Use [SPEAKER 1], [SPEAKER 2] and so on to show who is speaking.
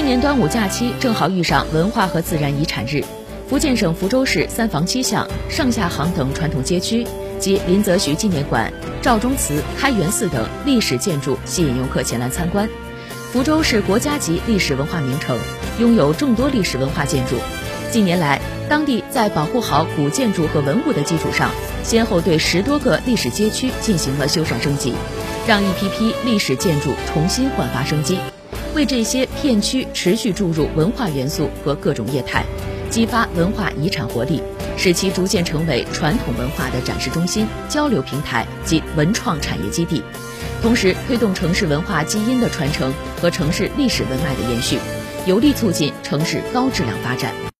[SPEAKER 1] 今年端午假期正好遇上文化和自然遗产日，福建省福州市三坊七巷、上下杭等传统街区及林则徐纪念馆、赵忠祠、开元寺等历史建筑吸引游客前来参观。福州是国家级历史文化名城，拥有众多历史文化建筑。近年来，当地在保护好古建筑和文物的基础上，先后对十多个历史街区进行了修缮升级，让一批批历史建筑重新焕发生机。为这些片区持续注入文化元素和各种业态，激发文化遗产活力，使其逐渐成为传统文化的展示中心、交流平台及文创产业基地，同时推动城市文化基因的传承和城市历史文脉的延续，有力促进城市高质量发展。